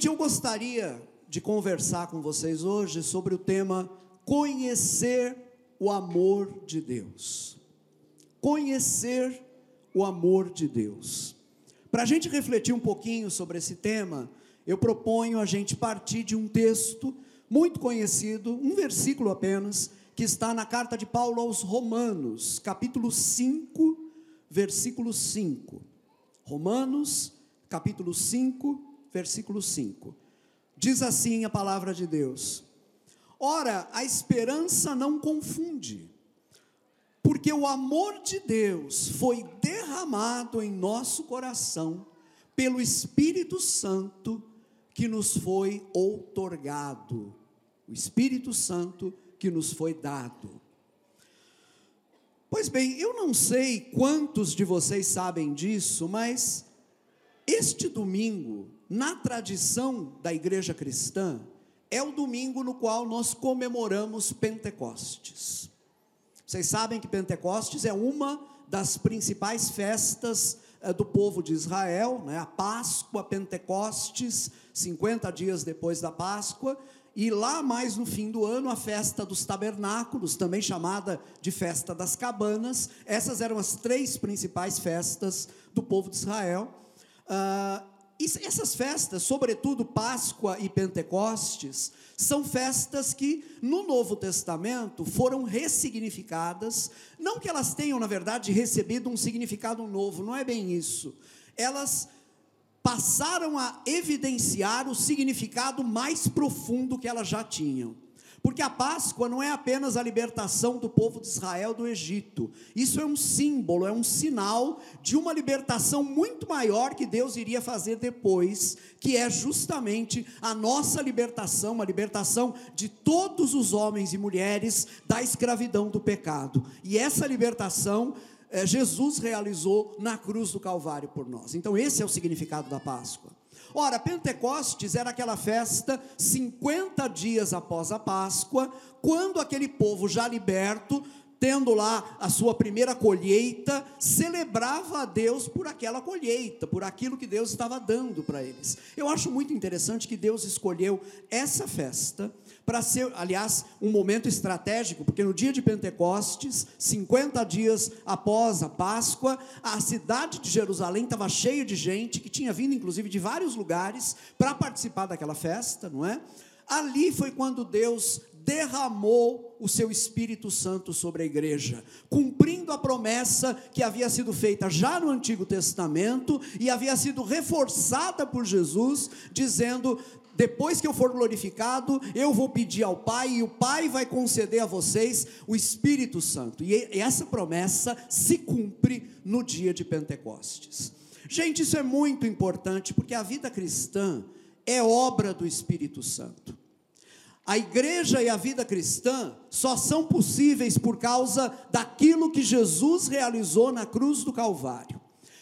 Gente, eu gostaria de conversar com vocês hoje sobre o tema conhecer o amor de Deus. Conhecer o amor de Deus. Para a gente refletir um pouquinho sobre esse tema, eu proponho a gente partir de um texto muito conhecido, um versículo apenas, que está na carta de Paulo aos Romanos, capítulo 5, versículo 5. Romanos, capítulo 5, versículo 5. Diz assim a palavra de Deus: Ora, a esperança não confunde, porque o amor de Deus foi derramado em nosso coração pelo Espírito Santo que nos foi outorgado. O Espírito Santo que nos foi dado. Pois bem, eu não sei quantos de vocês sabem disso, mas este domingo, na tradição da igreja cristã, é o domingo no qual nós comemoramos Pentecostes. Vocês sabem que Pentecostes é uma das principais festas eh, do povo de Israel, né? a Páscoa, Pentecostes, 50 dias depois da Páscoa, e lá mais no fim do ano, a festa dos tabernáculos, também chamada de festa das cabanas. Essas eram as três principais festas do povo de Israel. Uh, essas festas, sobretudo Páscoa e Pentecostes, são festas que no Novo Testamento foram ressignificadas, não que elas tenham, na verdade, recebido um significado novo, não é bem isso. Elas passaram a evidenciar o significado mais profundo que elas já tinham. Porque a Páscoa não é apenas a libertação do povo de Israel do Egito. Isso é um símbolo, é um sinal de uma libertação muito maior que Deus iria fazer depois, que é justamente a nossa libertação, a libertação de todos os homens e mulheres da escravidão do pecado. E essa libertação é, Jesus realizou na cruz do Calvário por nós. Então, esse é o significado da Páscoa. Ora, Pentecostes era aquela festa 50 dias após a Páscoa, quando aquele povo já liberto, tendo lá a sua primeira colheita, celebrava a Deus por aquela colheita, por aquilo que Deus estava dando para eles. Eu acho muito interessante que Deus escolheu essa festa para ser, aliás, um momento estratégico, porque no dia de Pentecostes, 50 dias após a Páscoa, a cidade de Jerusalém estava cheia de gente, que tinha vindo inclusive de vários lugares para participar daquela festa, não é? Ali foi quando Deus derramou o seu Espírito Santo sobre a igreja, cumprindo a promessa que havia sido feita já no Antigo Testamento e havia sido reforçada por Jesus, dizendo: depois que eu for glorificado, eu vou pedir ao Pai, e o Pai vai conceder a vocês o Espírito Santo. E essa promessa se cumpre no dia de Pentecostes. Gente, isso é muito importante, porque a vida cristã é obra do Espírito Santo. A igreja e a vida cristã só são possíveis por causa daquilo que Jesus realizou na cruz do Calvário.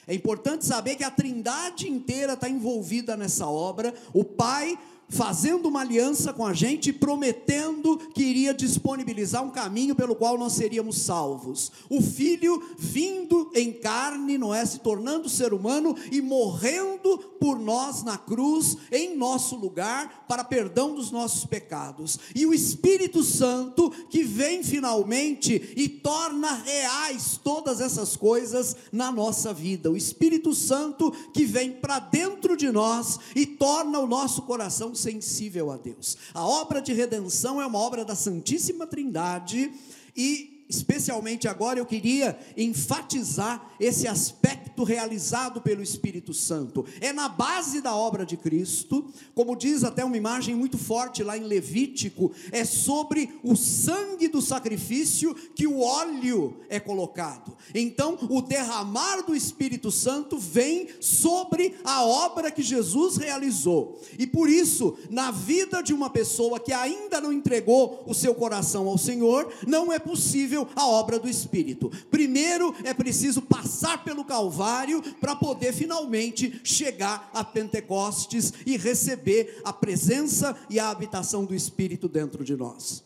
É importante saber que a trindade inteira está envolvida nessa obra. O Pai fazendo uma aliança com a gente, prometendo que iria disponibilizar um caminho pelo qual nós seríamos salvos. O Filho vindo em carne, não é? Se tornando ser humano e morrendo por nós na cruz, em nosso lugar, para perdão dos nossos pecados. E o Espírito Santo que vem finalmente e torna reais todas essas coisas na nossa vida. O Espírito Santo que vem para dentro de nós e torna o nosso coração sensível a Deus. A obra de redenção é uma obra da Santíssima Trindade e especialmente agora eu queria enfatizar esse aspecto realizado pelo Espírito Santo. É na base da obra de Cristo, como diz até uma imagem muito forte lá em Levítico, é sobre o sangue do sacrifício que o óleo é colocado. Então, o derramar do Espírito Santo vem sobre a obra que Jesus realizou. E por isso, na vida de uma pessoa que ainda não entregou o seu coração ao Senhor, não é possível a obra do Espírito. Primeiro é preciso passar pelo Calvário para poder finalmente chegar a Pentecostes e receber a presença e a habitação do Espírito dentro de nós.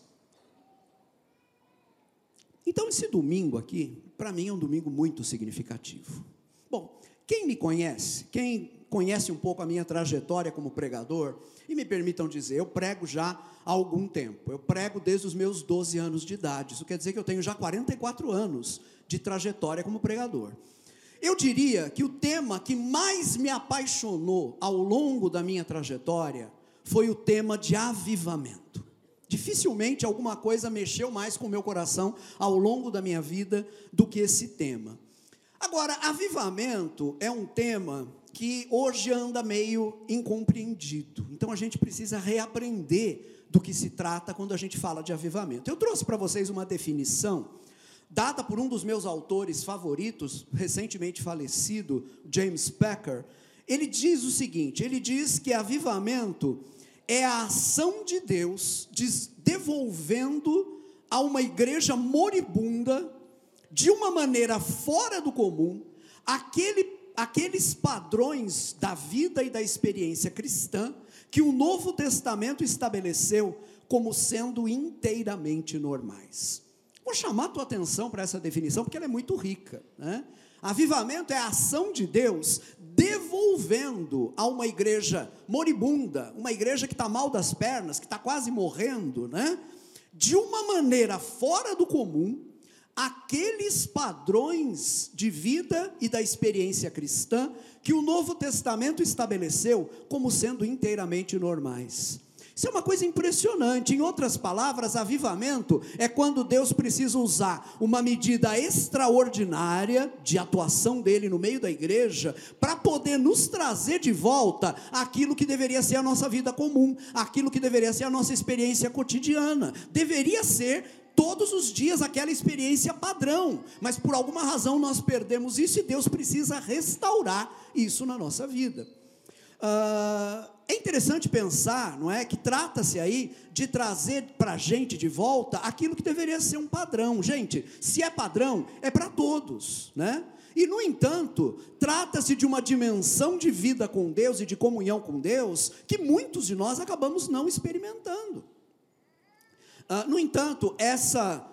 Então, esse domingo aqui, para mim, é um domingo muito significativo. Bom, quem me conhece, quem conhece um pouco a minha trajetória como pregador, e me permitam dizer, eu prego já há algum tempo. Eu prego desde os meus 12 anos de idade. Isso quer dizer que eu tenho já 44 anos de trajetória como pregador. Eu diria que o tema que mais me apaixonou ao longo da minha trajetória foi o tema de avivamento. Dificilmente alguma coisa mexeu mais com o meu coração ao longo da minha vida do que esse tema. Agora, avivamento é um tema que hoje anda meio incompreendido. Então a gente precisa reaprender do que se trata quando a gente fala de avivamento. Eu trouxe para vocês uma definição dada por um dos meus autores favoritos, recentemente falecido, James Packer. Ele diz o seguinte: ele diz que avivamento é a ação de Deus devolvendo a uma igreja moribunda, de uma maneira fora do comum, aquele aqueles padrões da vida e da experiência cristã que o Novo Testamento estabeleceu como sendo inteiramente normais. Vou chamar a tua atenção para essa definição, porque ela é muito rica. Né? Avivamento é a ação de Deus devolvendo a uma igreja moribunda, uma igreja que está mal das pernas, que está quase morrendo, né? de uma maneira fora do comum, aqueles padrões de vida e da experiência cristã que o Novo Testamento estabeleceu como sendo inteiramente normais. Isso é uma coisa impressionante. Em outras palavras, avivamento é quando Deus precisa usar uma medida extraordinária de atuação dele no meio da igreja para poder nos trazer de volta aquilo que deveria ser a nossa vida comum, aquilo que deveria ser a nossa experiência cotidiana. Deveria ser todos os dias aquela experiência padrão, mas por alguma razão nós perdemos isso e Deus precisa restaurar isso na nossa vida. Uh, é interessante pensar, não é, que trata-se aí de trazer para a gente de volta aquilo que deveria ser um padrão. Gente, se é padrão, é para todos, né? E, no entanto, trata-se de uma dimensão de vida com Deus e de comunhão com Deus que muitos de nós acabamos não experimentando. Ah, no entanto, essa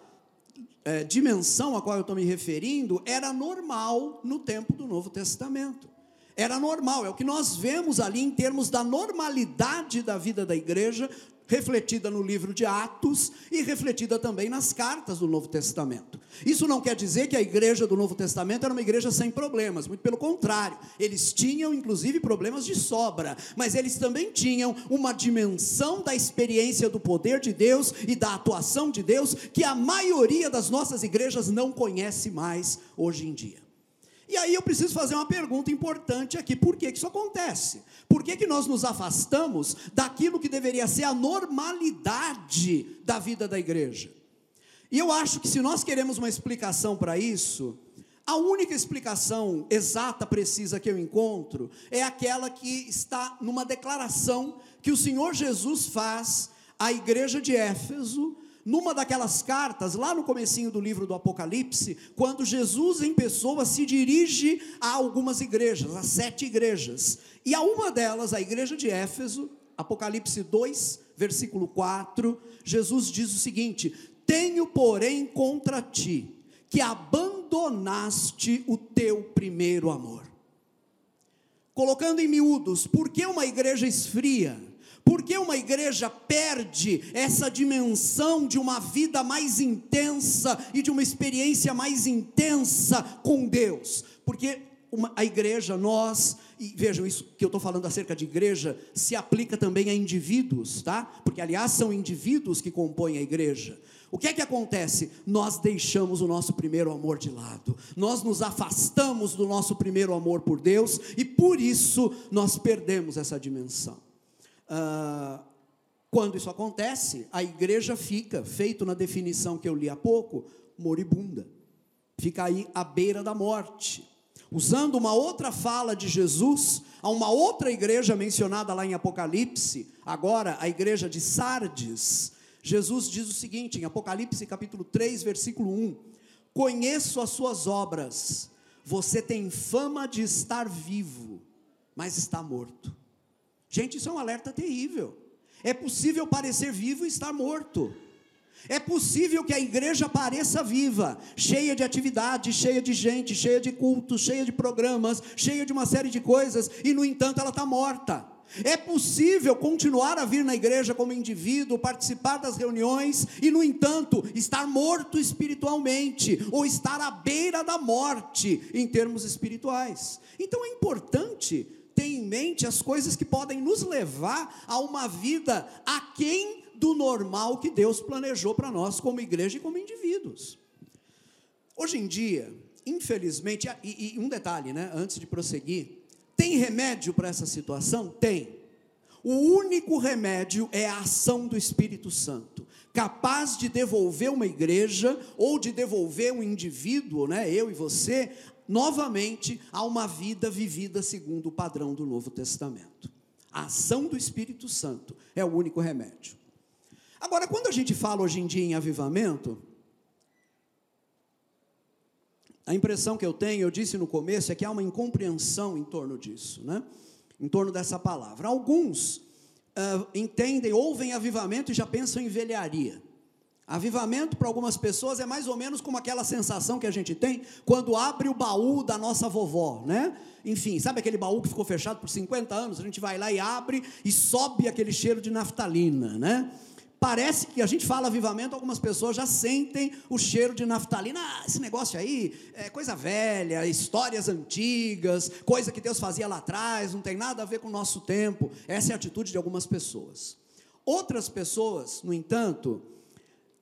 é, dimensão a qual eu estou me referindo era normal no tempo do Novo Testamento. Era normal, é o que nós vemos ali em termos da normalidade da vida da igreja refletida no livro de Atos e refletida também nas cartas do Novo Testamento. Isso não quer dizer que a igreja do Novo Testamento era uma igreja sem problemas, muito pelo contrário, eles tinham inclusive problemas de sobra, mas eles também tinham uma dimensão da experiência do poder de Deus e da atuação de Deus que a maioria das nossas igrejas não conhece mais hoje em dia. E aí eu preciso fazer uma pergunta importante aqui: por que, que isso acontece? Por que, que nós nos afastamos daquilo que deveria ser a normalidade da vida da igreja? E eu acho que se nós queremos uma explicação para isso, a única explicação exata, precisa que eu encontro é aquela que está numa declaração que o Senhor Jesus faz à igreja de Éfeso, numa daquelas cartas, lá no comecinho do livro do Apocalipse, quando Jesus em pessoa se dirige a algumas igrejas, a sete igrejas. E a uma delas, a igreja de Éfeso, Apocalipse 2, versículo 4, Jesus diz o seguinte: Tenho, porém, contra ti que abandonaste o teu primeiro amor. Colocando em miúdos, por que uma igreja esfria? Por que uma igreja perde essa dimensão de uma vida mais intensa e de uma experiência mais intensa com Deus? Porque uma, a igreja, nós, e vejam isso que eu estou falando acerca de igreja, se aplica também a indivíduos, tá? Porque, aliás, são indivíduos que compõem a igreja. O que é que acontece? Nós deixamos o nosso primeiro amor de lado, nós nos afastamos do nosso primeiro amor por Deus e por isso nós perdemos essa dimensão. Ah, quando isso acontece, a igreja fica, feito na definição que eu li há pouco, moribunda. Fica aí à beira da morte. Usando uma outra fala de Jesus, a uma outra igreja mencionada lá em Apocalipse, agora a igreja de Sardes, Jesus diz o seguinte, em Apocalipse capítulo 3, versículo 1: Conheço as suas obras, você tem fama de estar vivo, mas está morto. Gente, isso é um alerta terrível. É possível parecer vivo e estar morto. É possível que a igreja pareça viva, cheia de atividade, cheia de gente, cheia de cultos, cheia de programas, cheia de uma série de coisas, e no entanto ela está morta. É possível continuar a vir na igreja como indivíduo, participar das reuniões e, no entanto, estar morto espiritualmente ou estar à beira da morte em termos espirituais. Então é importante em mente as coisas que podem nos levar a uma vida aquém do normal que Deus planejou para nós como igreja e como indivíduos. Hoje em dia, infelizmente, e, e um detalhe, né, antes de prosseguir, tem remédio para essa situação? Tem. O único remédio é a ação do Espírito Santo, capaz de devolver uma igreja ou de devolver um indivíduo, né, eu e você, novamente a uma vida vivida segundo o padrão do Novo Testamento. A ação do Espírito Santo é o único remédio. Agora, quando a gente fala hoje em dia em avivamento, a impressão que eu tenho, eu disse no começo, é que há uma incompreensão em torno disso, né? em torno dessa palavra. Alguns uh, entendem, ouvem avivamento e já pensam em velharia. Avivamento para algumas pessoas é mais ou menos como aquela sensação que a gente tem quando abre o baú da nossa vovó, né? Enfim, sabe aquele baú que ficou fechado por 50 anos? A gente vai lá e abre e sobe aquele cheiro de naftalina, né? Parece que a gente fala avivamento, algumas pessoas já sentem o cheiro de naftalina. Ah, esse negócio aí é coisa velha, histórias antigas, coisa que Deus fazia lá atrás, não tem nada a ver com o nosso tempo. Essa é a atitude de algumas pessoas. Outras pessoas, no entanto,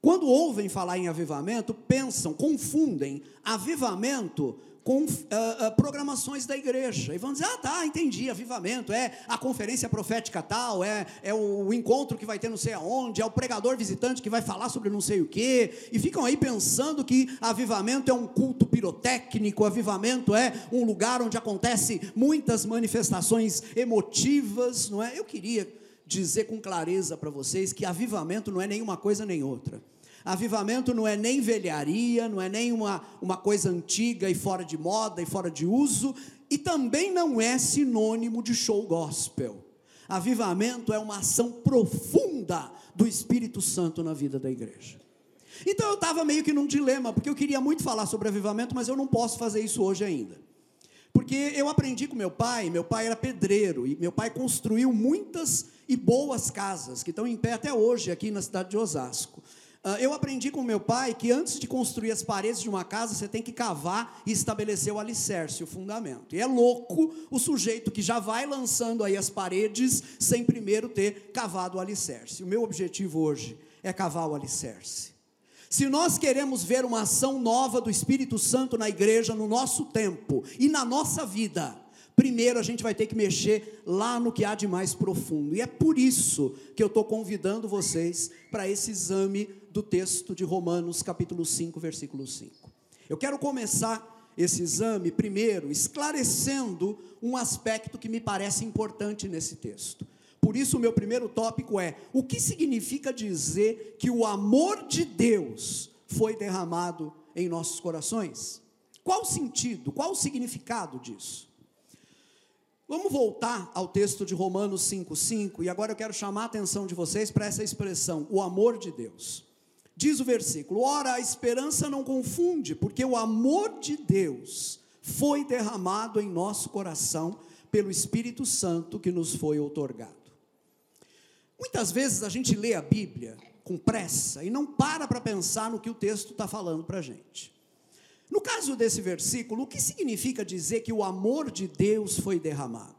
quando ouvem falar em avivamento, pensam, confundem avivamento com uh, uh, programações da igreja. E vão dizer: ah, tá, entendi, avivamento, é a conferência profética tal, é, é o, encontro que vai ter não sei aonde, é o pregador visitante que vai falar sobre não sei o quê. E ficam aí pensando que avivamento é um culto pirotécnico, avivamento é um lugar onde acontece muitas manifestações emotivas, não é? Eu queria dizer com clareza para vocês que avivamento não é nenhuma coisa nem outra. Avivamento não é nem velharia, não é nem uma, uma coisa antiga e fora de moda e fora de uso, e também não é sinônimo de show gospel. Avivamento é uma ação profunda do Espírito Santo na vida da igreja. Então eu estava meio que num dilema, porque eu queria muito falar sobre avivamento, mas eu não posso fazer isso hoje ainda. Porque eu aprendi com meu pai, meu pai era pedreiro, e meu pai construiu muitas e boas casas, que estão em pé até hoje aqui na cidade de Osasco. Ah, eu aprendi com meu pai que antes de construir as paredes de uma casa, você tem que cavar e estabelecer o alicerce, o fundamento. E é louco o sujeito que já vai lançando aí as paredes sem primeiro ter cavado o alicerce. O meu objetivo hoje é cavar o alicerce. Se nós queremos ver uma ação nova do Espírito Santo na igreja, no nosso tempo e na nossa vida, primeiro a gente vai ter que mexer lá no que há de mais profundo. E é por isso que eu estou convidando vocês para esse exame do texto de Romanos, capítulo 5, versículo 5. Eu quero começar esse exame primeiro esclarecendo um aspecto que me parece importante nesse texto. Por isso, o meu primeiro tópico é: o que significa dizer que o amor de Deus foi derramado em nossos corações? Qual o sentido, qual o significado disso? Vamos voltar ao texto de Romanos 5,5 e agora eu quero chamar a atenção de vocês para essa expressão, o amor de Deus. Diz o versículo: Ora, a esperança não confunde, porque o amor de Deus foi derramado em nosso coração pelo Espírito Santo que nos foi outorgado. Muitas vezes a gente lê a Bíblia com pressa e não para para pensar no que o texto está falando para a gente. No caso desse versículo, o que significa dizer que o amor de Deus foi derramado?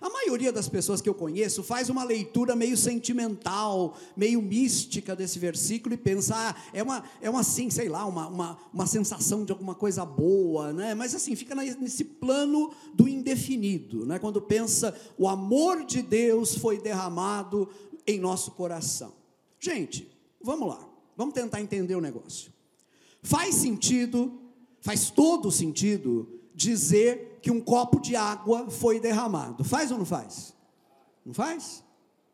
A maioria das pessoas que eu conheço faz uma leitura meio sentimental, meio mística desse versículo e pensa, ah, é uma, é uma assim, sei lá, uma, uma, uma sensação de alguma coisa boa, né? mas assim, fica nesse plano do indefinido, né? quando pensa, o amor de Deus foi derramado em nosso coração. Gente, vamos lá, vamos tentar entender o negócio. Faz sentido, faz todo sentido dizer que um copo de água foi derramado. Faz ou não faz? Não faz?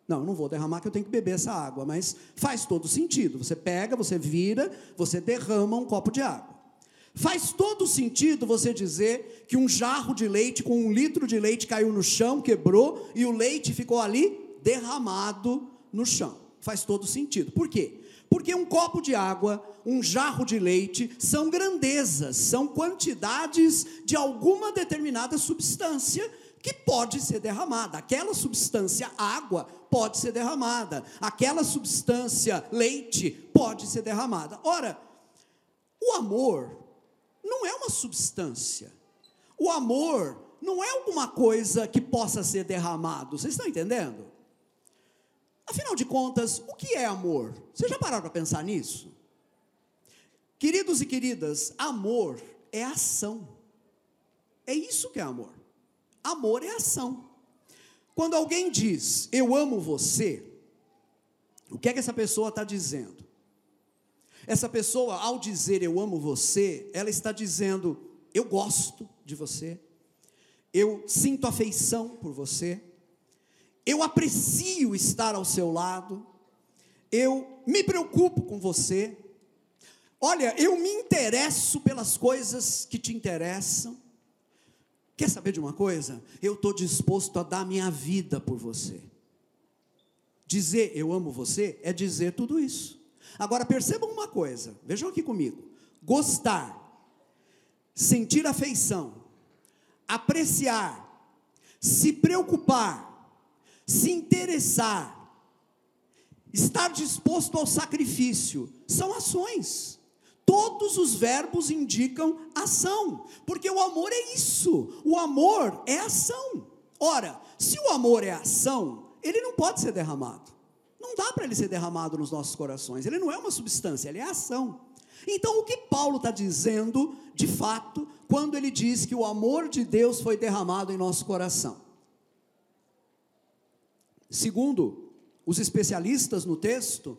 Não, eu não vou derramar que eu tenho que beber essa água, mas faz todo sentido. Você pega, você vira, você derrama um copo de água. Faz todo sentido você dizer que um jarro de leite com um litro de leite caiu no chão, quebrou e o leite ficou ali derramado no chão. Faz todo sentido. Por quê? Porque um copo de água, um jarro de leite, são grandezas, são quantidades de alguma determinada substância que pode ser derramada. Aquela substância água pode ser derramada. Aquela substância leite pode ser derramada. Ora, o amor não é uma substância. O amor não é alguma coisa que possa ser derramado. Vocês estão entendendo? Afinal de contas, o que é amor? Vocês já pararam para pensar nisso? Queridos e queridas, amor é ação. É isso que é amor. Amor é ação. Quando alguém diz, eu amo você, o que é que essa pessoa está dizendo? Essa pessoa, ao dizer eu amo você, ela está dizendo, eu gosto de você, eu sinto afeição por você, eu aprecio estar ao seu lado, eu me preocupo com você, olha, eu me interesso pelas coisas que te interessam. Quer saber de uma coisa? Eu estou disposto a dar minha vida por você. Dizer eu amo você é dizer tudo isso. Agora percebam uma coisa, vejam aqui comigo: gostar, sentir afeição, apreciar, se preocupar, se interessar, estar disposto ao sacrifício, são ações. Todos os verbos indicam ação, porque o amor é isso, o amor é ação. Ora, se o amor é ação, ele não pode ser derramado. Não dá para ele ser derramado nos nossos corações, ele não é uma substância, ele é ação. Então, o que Paulo está dizendo, de fato, quando ele diz que o amor de Deus foi derramado em nosso coração? Segundo os especialistas no texto,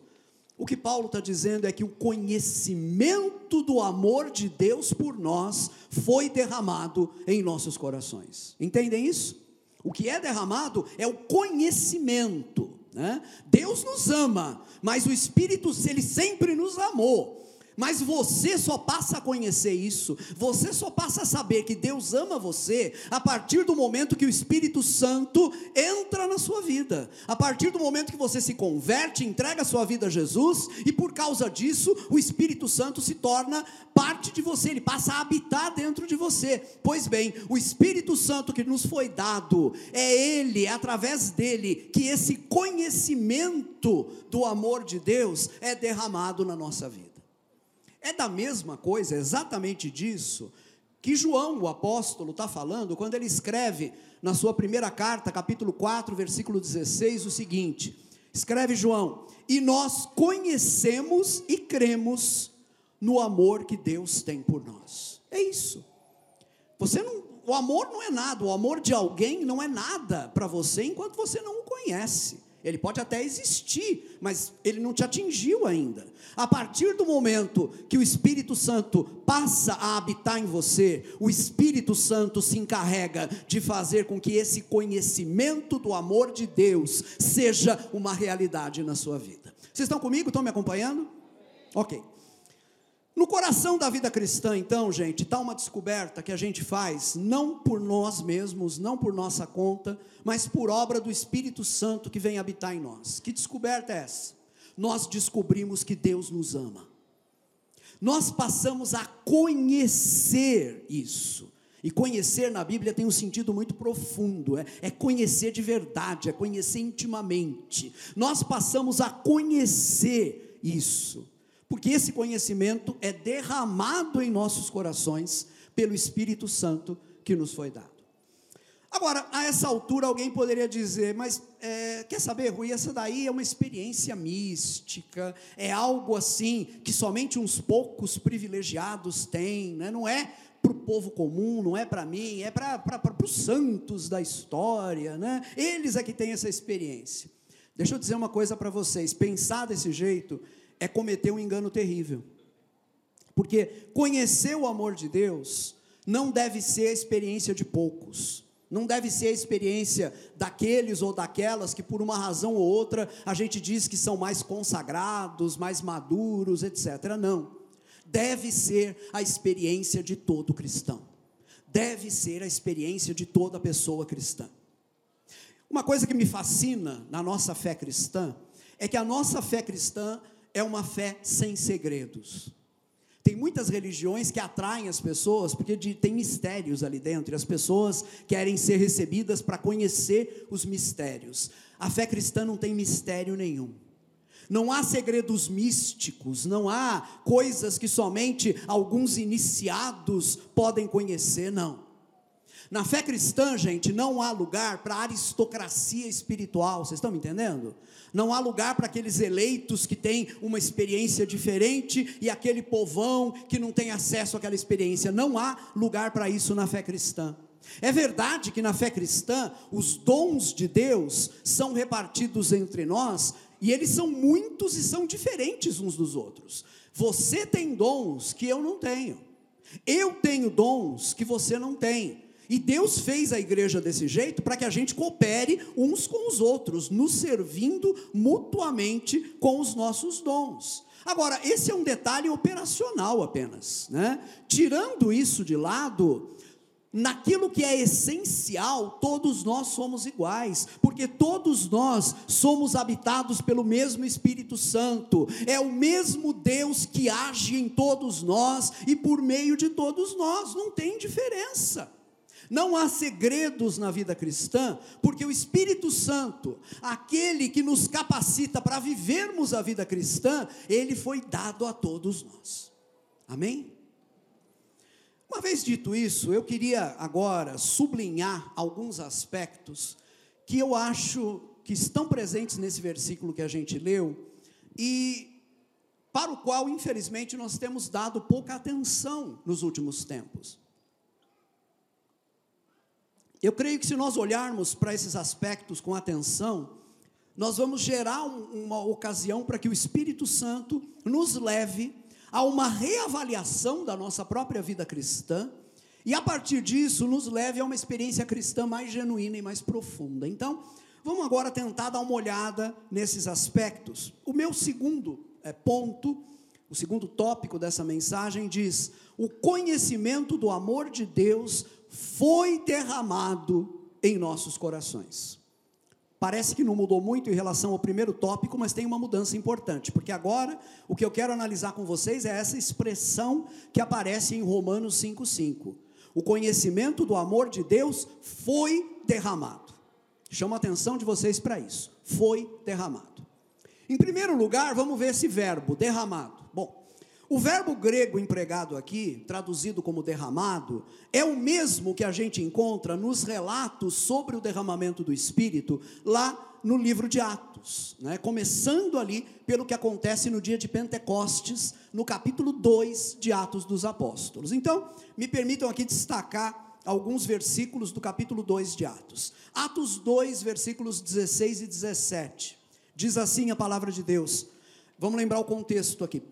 o que Paulo está dizendo é que o conhecimento do amor de Deus por nós foi derramado em nossos corações. Entendem isso? O que é derramado é o conhecimento. Né? Deus nos ama, mas o Espírito, ele sempre nos amou. Mas você só passa a conhecer isso, você só passa a saber que Deus ama você a partir do momento que o Espírito Santo entra na sua vida, a partir do momento que você se converte, entrega a sua vida a Jesus, e por causa disso, o Espírito Santo se torna parte de você, ele passa a habitar dentro de você. Pois bem, o Espírito Santo que nos foi dado, é ele, é através dele, que esse conhecimento do amor de Deus é derramado na nossa vida. É da mesma coisa, exatamente disso, que João, o apóstolo, está falando quando ele escreve na sua primeira carta, capítulo 4, versículo 16, o seguinte: escreve João, e nós conhecemos e cremos no amor que Deus tem por nós. É isso. Você não, o amor não é nada, o amor de alguém não é nada para você enquanto você não o conhece. Ele pode até existir, mas ele não te atingiu ainda. A partir do momento que o Espírito Santo passa a habitar em você, o Espírito Santo se encarrega de fazer com que esse conhecimento do amor de Deus seja uma realidade na sua vida. Vocês estão comigo? Estão me acompanhando? Ok. No coração da vida cristã, então, gente, está uma descoberta que a gente faz, não por nós mesmos, não por nossa conta, mas por obra do Espírito Santo que vem habitar em nós. Que descoberta é essa? Nós descobrimos que Deus nos ama. Nós passamos a conhecer isso. E conhecer na Bíblia tem um sentido muito profundo, é, é, conhecer de verdade, é conhecer intimamente. Nós passamos a conhecer isso porque esse conhecimento é derramado em nossos corações pelo Espírito Santo que nos foi dado. Agora, a essa altura, alguém poderia dizer, mas é, quer saber, Rui, essa daí é uma experiência mística, é algo assim que somente uns poucos privilegiados têm, né? não é para o povo comum, não é para mim, é para os santos da história, né? eles é que têm essa experiência. Deixa eu dizer uma coisa para vocês: pensar desse jeito é cometer um engano terrível. Porque conhecer o amor de Deus não deve ser a experiência de poucos. Não deve ser a experiência daqueles ou daquelas que, por uma razão ou outra, a gente diz que são mais consagrados, mais maduros, etc. Não. Deve ser a experiência de todo cristão. Deve ser a experiência de toda pessoa cristã. Uma coisa que me fascina na nossa fé cristã é que a nossa fé cristã é uma fé sem segredos. Tem muitas religiões que atraem as pessoas porque de, tem mistérios ali dentro e as pessoas querem ser recebidas para conhecer os mistérios. A fé cristã não tem mistério nenhum. Não há segredos místicos, não há coisas que somente alguns iniciados podem conhecer, não. Na fé cristã, gente, não há lugar para aristocracia espiritual, vocês estão me entendendo? Não há lugar para aqueles eleitos que têm uma experiência diferente e aquele povão que não tem acesso àquela experiência. Não há lugar para isso na fé cristã. É verdade que na fé cristã os dons de Deus são repartidos entre nós e eles são muitos e são diferentes uns dos outros. Você tem dons que eu não tenho. Eu tenho dons que você não tem. E Deus fez a igreja desse jeito para que a gente coopere uns com os outros, nos servindo mutuamente com os nossos dons. Agora, esse é um detalhe operacional apenas, né? Tirando isso de lado, naquilo que é essencial, todos nós somos iguais, porque todos nós somos habitados pelo mesmo Espírito Santo, é o mesmo Deus que age em todos nós e por meio de todos nós, não tem diferença. Não há segredos na vida cristã, porque o Espírito Santo, aquele que nos capacita para vivermos a vida cristã, ele foi dado a todos nós. Amém? Uma vez dito isso, eu queria agora sublinhar alguns aspectos que eu acho que estão presentes nesse versículo que a gente leu e para o qual, infelizmente, nós temos dado pouca atenção nos últimos tempos. Eu creio que se nós olharmos para esses aspectos com atenção, nós vamos gerar um, uma ocasião para que o Espírito Santo nos leve a uma reavaliação da nossa própria vida cristã e a partir disso nos leve a uma experiência cristã mais genuína e mais profunda. Então, vamos agora tentar dar uma olhada nesses aspectos. O meu segundo é, ponto, o segundo tópico dessa mensagem diz: o conhecimento do amor de Deus foi derramado em nossos corações. Parece que não mudou muito em relação ao primeiro tópico, mas tem uma mudança importante, porque agora o que eu quero analisar com vocês é essa expressão que aparece em Romanos 5,5. O conhecimento do amor de Deus foi derramado. Chamo a atenção de vocês para isso. Foi derramado. Em primeiro lugar, vamos ver esse verbo, derramado. O verbo grego empregado aqui, traduzido como derramado, é o mesmo que a gente encontra nos relatos sobre o derramamento do Espírito, lá no livro de Atos, né? começando ali pelo que acontece no dia de Pentecostes, no capítulo 2 de Atos dos Apóstolos. Então, me permitam aqui destacar alguns versículos do capítulo 2 de Atos. Atos 2, versículos 16 e 17. Diz assim a palavra de Deus. Vamos lembrar o contexto aqui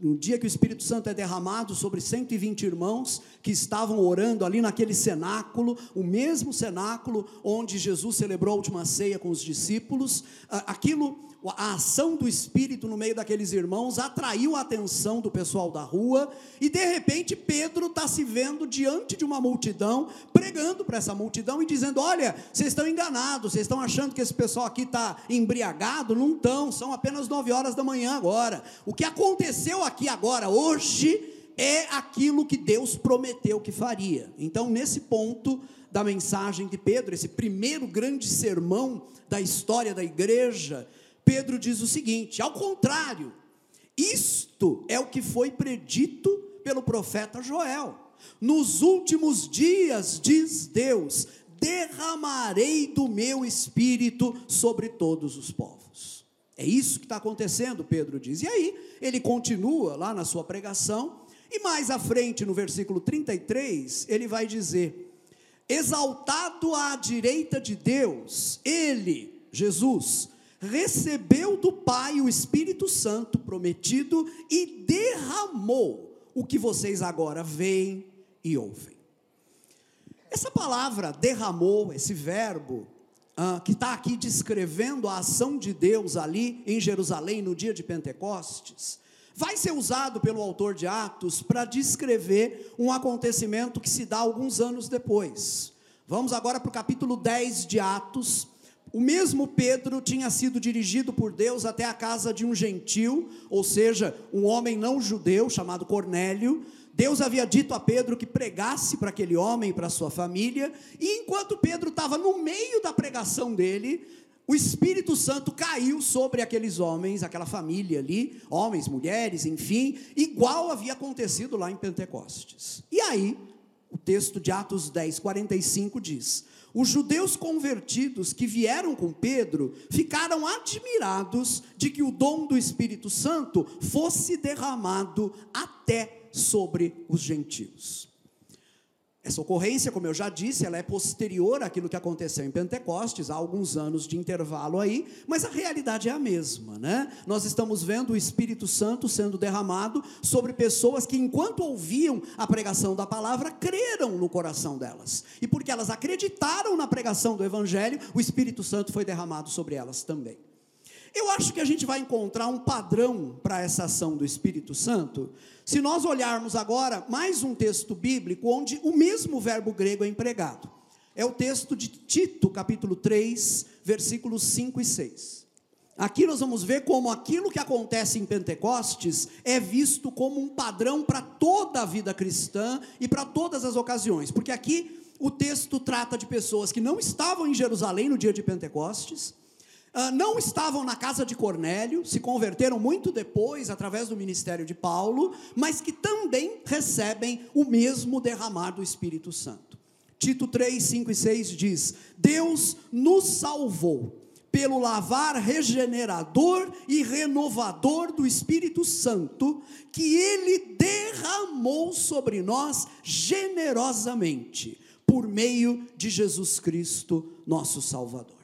no dia que o Espírito Santo é derramado sobre 120 irmãos que estavam orando ali naquele cenáculo, o mesmo cenáculo onde Jesus celebrou a última ceia com os discípulos, aquilo a ação do Espírito no meio daqueles irmãos atraiu a atenção do pessoal da rua, e de repente Pedro está se vendo diante de uma multidão, pregando para essa multidão e dizendo: Olha, vocês estão enganados, vocês estão achando que esse pessoal aqui está embriagado? Não estão, são apenas nove horas da manhã agora. O que aconteceu aqui agora, hoje, é aquilo que Deus prometeu que faria. Então, nesse ponto da mensagem de Pedro, esse primeiro grande sermão da história da igreja, Pedro diz o seguinte: ao contrário, isto é o que foi predito pelo profeta Joel. Nos últimos dias, diz Deus, derramarei do meu espírito sobre todos os povos. É isso que está acontecendo, Pedro diz. E aí, ele continua lá na sua pregação, e mais à frente, no versículo 33, ele vai dizer: Exaltado à direita de Deus, ele, Jesus, recebeu do Pai o Espírito Santo prometido e derramou o que vocês agora veem e ouvem. Essa palavra derramou, esse verbo, ah, que está aqui descrevendo a ação de Deus ali em Jerusalém no dia de Pentecostes, vai ser usado pelo autor de Atos para descrever um acontecimento que se dá alguns anos depois. Vamos agora para o capítulo 10 de Atos, o mesmo Pedro tinha sido dirigido por Deus até a casa de um gentil, ou seja, um homem não judeu chamado Cornélio. Deus havia dito a Pedro que pregasse para aquele homem para sua família, e enquanto Pedro estava no meio da pregação dele, o Espírito Santo caiu sobre aqueles homens, aquela família ali, homens, mulheres, enfim, igual havia acontecido lá em Pentecostes. E aí, o texto de Atos 10, 45 diz: Os judeus convertidos que vieram com Pedro ficaram admirados de que o dom do Espírito Santo fosse derramado até sobre os gentios. Essa ocorrência, como eu já disse, ela é posterior àquilo que aconteceu em Pentecostes, há alguns anos de intervalo aí, mas a realidade é a mesma, né? Nós estamos vendo o Espírito Santo sendo derramado sobre pessoas que, enquanto ouviam a pregação da palavra, creram no coração delas. E porque elas acreditaram na pregação do Evangelho, o Espírito Santo foi derramado sobre elas também. Eu acho que a gente vai encontrar um padrão para essa ação do Espírito Santo, se nós olharmos agora mais um texto bíblico onde o mesmo verbo grego é empregado. É o texto de Tito, capítulo 3, versículos 5 e 6. Aqui nós vamos ver como aquilo que acontece em Pentecostes é visto como um padrão para toda a vida cristã e para todas as ocasiões, porque aqui o texto trata de pessoas que não estavam em Jerusalém no dia de Pentecostes, não estavam na casa de Cornélio, se converteram muito depois, através do ministério de Paulo, mas que também recebem o mesmo derramar do Espírito Santo. Tito 3, 5 e 6 diz: Deus nos salvou pelo lavar regenerador e renovador do Espírito Santo, que Ele derramou sobre nós generosamente, por meio de Jesus Cristo, nosso Salvador.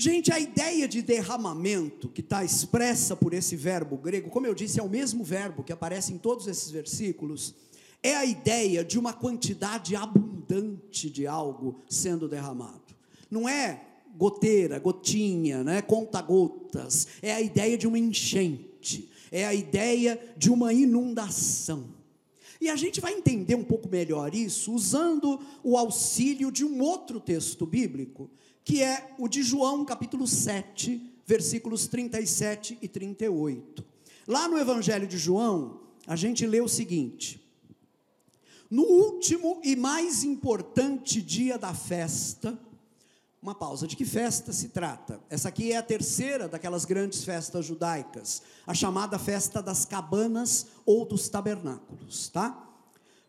Gente, a ideia de derramamento que está expressa por esse verbo grego, como eu disse, é o mesmo verbo que aparece em todos esses versículos, é a ideia de uma quantidade abundante de algo sendo derramado. Não é goteira, gotinha, né, conta-gotas, é a ideia de uma enchente, é a ideia de uma inundação. E a gente vai entender um pouco melhor isso usando o auxílio de um outro texto bíblico, que é o de João, capítulo 7, versículos 37 e 38. Lá no Evangelho de João, a gente lê o seguinte: No último e mais importante dia da festa, uma pausa, de que festa se trata? Essa aqui é a terceira daquelas grandes festas judaicas, a chamada festa das cabanas ou dos tabernáculos, tá?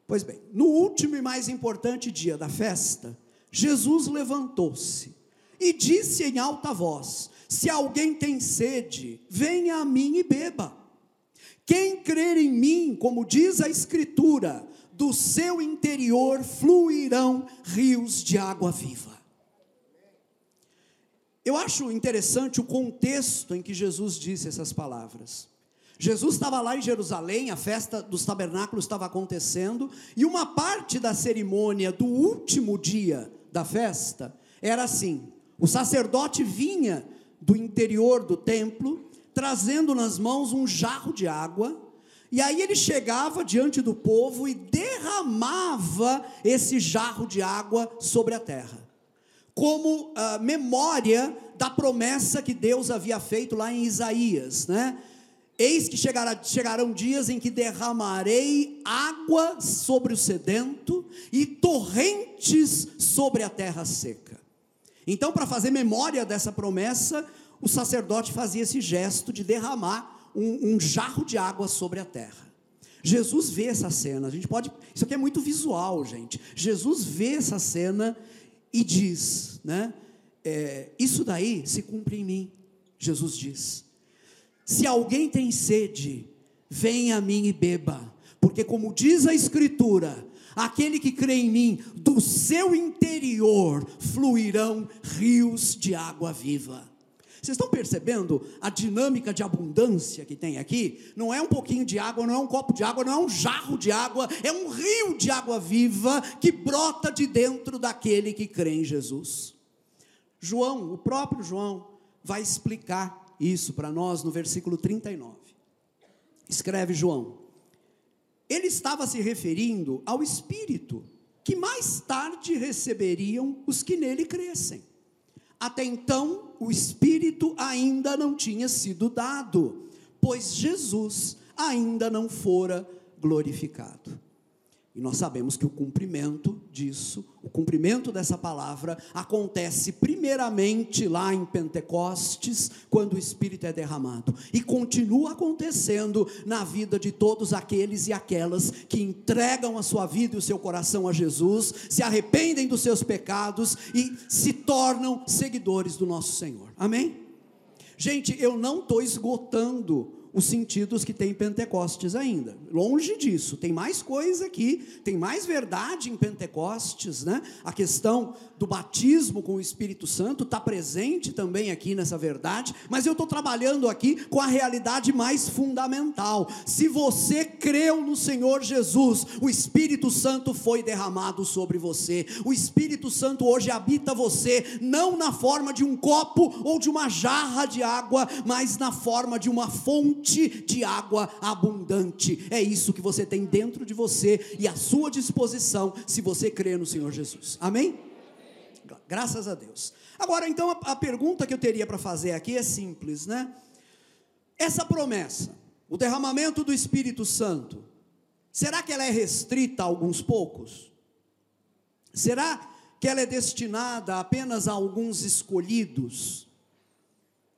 Pois bem, no último e mais importante dia da festa, Jesus levantou-se e disse em alta voz: Se alguém tem sede, venha a mim e beba. Quem crer em mim, como diz a Escritura, do seu interior fluirão rios de água viva. Eu acho interessante o contexto em que Jesus disse essas palavras. Jesus estava lá em Jerusalém, a festa dos tabernáculos estava acontecendo, e uma parte da cerimônia do último dia da festa era assim: o sacerdote vinha do interior do templo, trazendo nas mãos um jarro de água, e aí ele chegava diante do povo e derramava esse jarro de água sobre a terra, como uh, memória da promessa que Deus havia feito lá em Isaías, né? Eis que chegará, chegarão dias em que derramarei água sobre o sedento e torrentes sobre a terra seca. Então, para fazer memória dessa promessa, o sacerdote fazia esse gesto de derramar um, um, jarro de água sobre a terra. Jesus vê essa cena, a gente pode. Isso aqui é muito visual, gente. Jesus vê essa cena e diz, né? É, isso daí se cumpre em mim, Jesus diz. Se alguém tem sede, venha a mim e beba, porque, como diz a Escritura, Aquele que crê em mim, do seu interior fluirão rios de água viva. Vocês estão percebendo a dinâmica de abundância que tem aqui? Não é um pouquinho de água, não é um copo de água, não é um jarro de água, é um rio de água viva que brota de dentro daquele que crê em Jesus. João, o próprio João, vai explicar isso para nós no versículo 39. Escreve João: ele estava se referindo ao Espírito, que mais tarde receberiam os que nele crescem. Até então, o Espírito ainda não tinha sido dado, pois Jesus ainda não fora glorificado. E nós sabemos que o cumprimento disso, o cumprimento dessa palavra, acontece primeiramente lá em Pentecostes, quando o Espírito é derramado, e continua acontecendo na vida de todos aqueles e aquelas que entregam a sua vida e o seu coração a Jesus, se arrependem dos seus pecados e se tornam seguidores do nosso Senhor. Amém? Gente, eu não estou esgotando os sentidos que tem Pentecostes ainda. Longe disso, tem mais coisa aqui, tem mais verdade em Pentecostes, né? A questão do batismo com o Espírito Santo está presente também aqui nessa verdade, mas eu estou trabalhando aqui com a realidade mais fundamental. Se você creu no Senhor Jesus, o Espírito Santo foi derramado sobre você. O Espírito Santo hoje habita você, não na forma de um copo ou de uma jarra de água, mas na forma de uma fonte fonte de água abundante. É isso que você tem dentro de você e à sua disposição, se você crê no Senhor Jesus. Amém? Graças a Deus. Agora, então, a, a pergunta que eu teria para fazer aqui é simples, né? Essa promessa, o derramamento do Espírito Santo, será que ela é restrita a alguns poucos? Será que ela é destinada apenas a alguns escolhidos?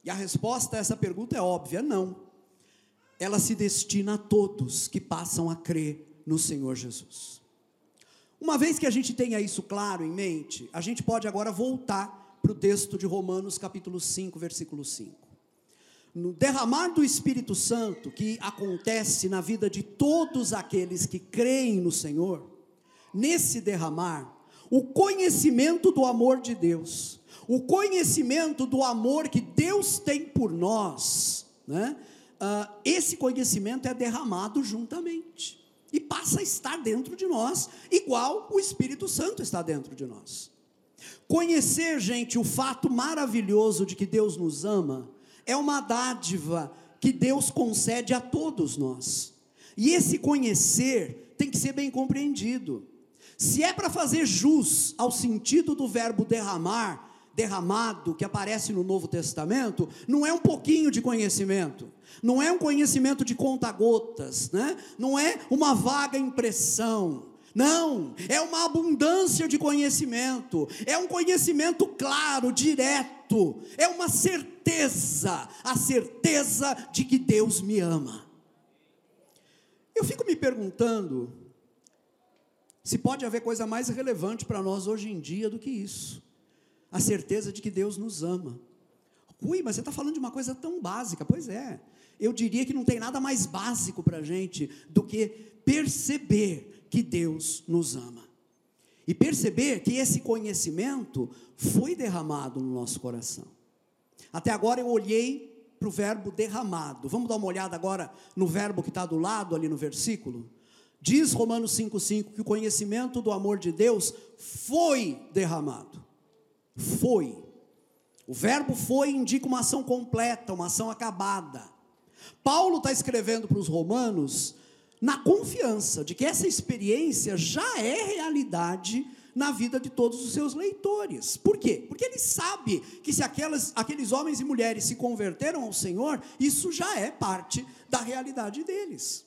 E a resposta a essa pergunta é óbvia: não ela se destina a todos que passam a crer no Senhor Jesus. Uma vez que a gente tenha isso claro em mente, a gente pode agora voltar para o texto de Romanos, capítulo 5, versículo 5. No derramar do Espírito Santo, que acontece na vida de todos aqueles que creem no Senhor, nesse derramar, o conhecimento do amor de Deus, o conhecimento do amor que Deus tem por nós, né? Uh, esse conhecimento é derramado juntamente e passa a estar dentro de nós, igual o Espírito Santo está dentro de nós. Conhecer, gente, o fato maravilhoso de que Deus nos ama é uma dádiva que Deus concede a todos nós. E esse conhecer tem que ser bem compreendido. Se é para fazer jus ao sentido do verbo derramar, derramado que aparece no Novo Testamento, não é um pouquinho de conhecimento, não é um conhecimento de conta-gotas, né? não é uma vaga impressão. Não, é uma abundância de conhecimento, é um conhecimento claro, direto, é uma certeza, a certeza de que Deus me ama. Eu fico me perguntando se pode haver coisa mais relevante para nós hoje em dia do que isso a certeza de que Deus nos ama. Ui, mas você está falando de uma coisa tão básica. Pois é, eu diria que não tem nada mais básico para a gente do que perceber que Deus nos ama. E perceber que esse conhecimento foi derramado no nosso coração. Até agora eu olhei para o verbo derramado. Vamos dar uma olhada agora no verbo que está do lado ali no versículo? Diz Romanos 5,5 que o conhecimento do amor de Deus foi derramado. Foi. O verbo foi indica uma ação completa, uma ação acabada. Paulo está escrevendo para os romanos na confiança de que essa experiência já é realidade na vida de todos os seus leitores. Por quê? Porque ele sabe que se aquelas, aqueles homens e mulheres se converteram ao Senhor, isso já é parte da realidade deles.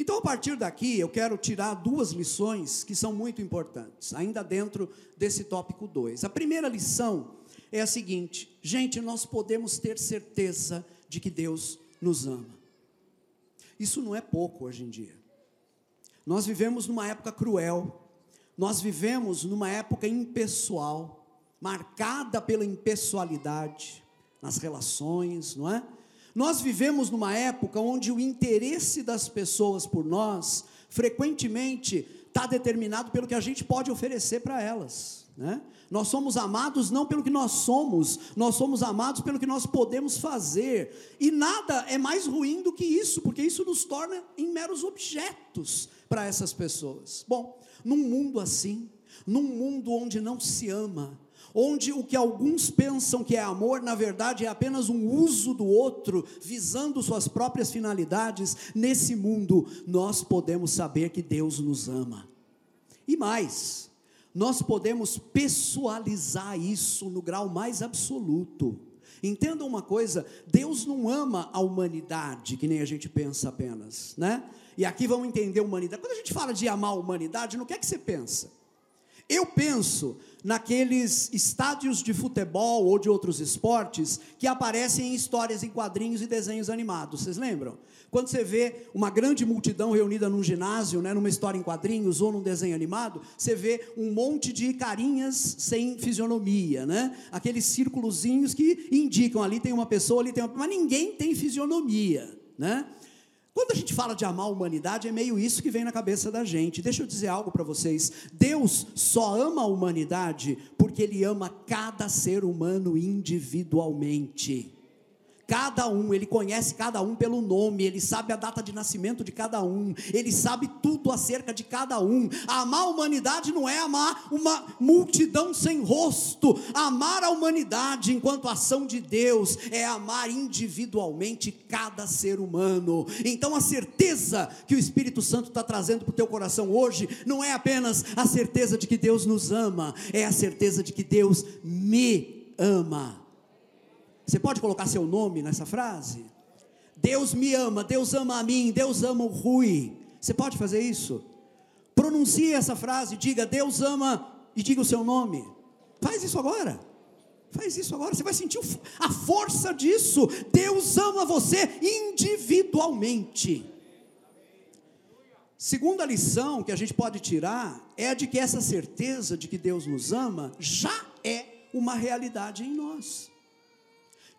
Então, a partir daqui, eu quero tirar duas lições que são muito importantes, ainda dentro desse tópico 2. A primeira lição é a seguinte: gente, nós podemos ter certeza de que Deus nos ama. Isso não é pouco hoje em dia. Nós vivemos numa época cruel, nós vivemos numa época impessoal, marcada pela impessoalidade nas relações, não é? Nós vivemos numa época onde o interesse das pessoas por nós, frequentemente, está determinado pelo que a gente pode oferecer para elas. Né? Nós somos amados não pelo que nós somos, nós somos amados pelo que nós podemos fazer. E nada é mais ruim do que isso, porque isso nos torna em meros objetos para essas pessoas. Bom, num mundo assim, num mundo onde não se ama, onde o que alguns pensam que é amor, na verdade é apenas um uso do outro, visando suas próprias finalidades, nesse mundo nós podemos saber que Deus nos ama. E mais, nós podemos pessoalizar isso no grau mais absoluto. Entenda uma coisa: Deus não ama a humanidade, que nem a gente pensa apenas, né? E aqui vamos entender humanidade. Quando a gente fala de amar a humanidade, no que é que você pensa? Eu penso naqueles estádios de futebol ou de outros esportes que aparecem em histórias em quadrinhos e desenhos animados. Vocês lembram? Quando você vê uma grande multidão reunida num ginásio, né, numa história em quadrinhos ou num desenho animado, você vê um monte de carinhas sem fisionomia, né? Aqueles círculozinhos que indicam ali tem uma pessoa, ali tem uma, mas ninguém tem fisionomia, né? Quando a gente fala de amar a humanidade, é meio isso que vem na cabeça da gente. Deixa eu dizer algo para vocês. Deus só ama a humanidade porque Ele ama cada ser humano individualmente cada um, ele conhece cada um pelo nome, ele sabe a data de nascimento de cada um, ele sabe tudo acerca de cada um. Amar a humanidade não é amar uma multidão sem rosto, amar a humanidade enquanto ação de Deus é amar individualmente cada ser humano. Então a certeza que o Espírito Santo está trazendo para o teu coração hoje não é apenas a certeza de que Deus nos ama, é a certeza de que Deus me ama. Você pode colocar seu nome nessa frase? Deus me ama, Deus ama a mim, Deus ama o Rui. Você pode fazer isso? Pronuncie essa frase, diga Deus ama e diga o seu nome. Faz isso agora. Faz isso agora, você vai sentir a força disso. Deus ama você individualmente. Segunda lição que a gente pode tirar é de que essa certeza de que Deus nos ama já é uma realidade em nós.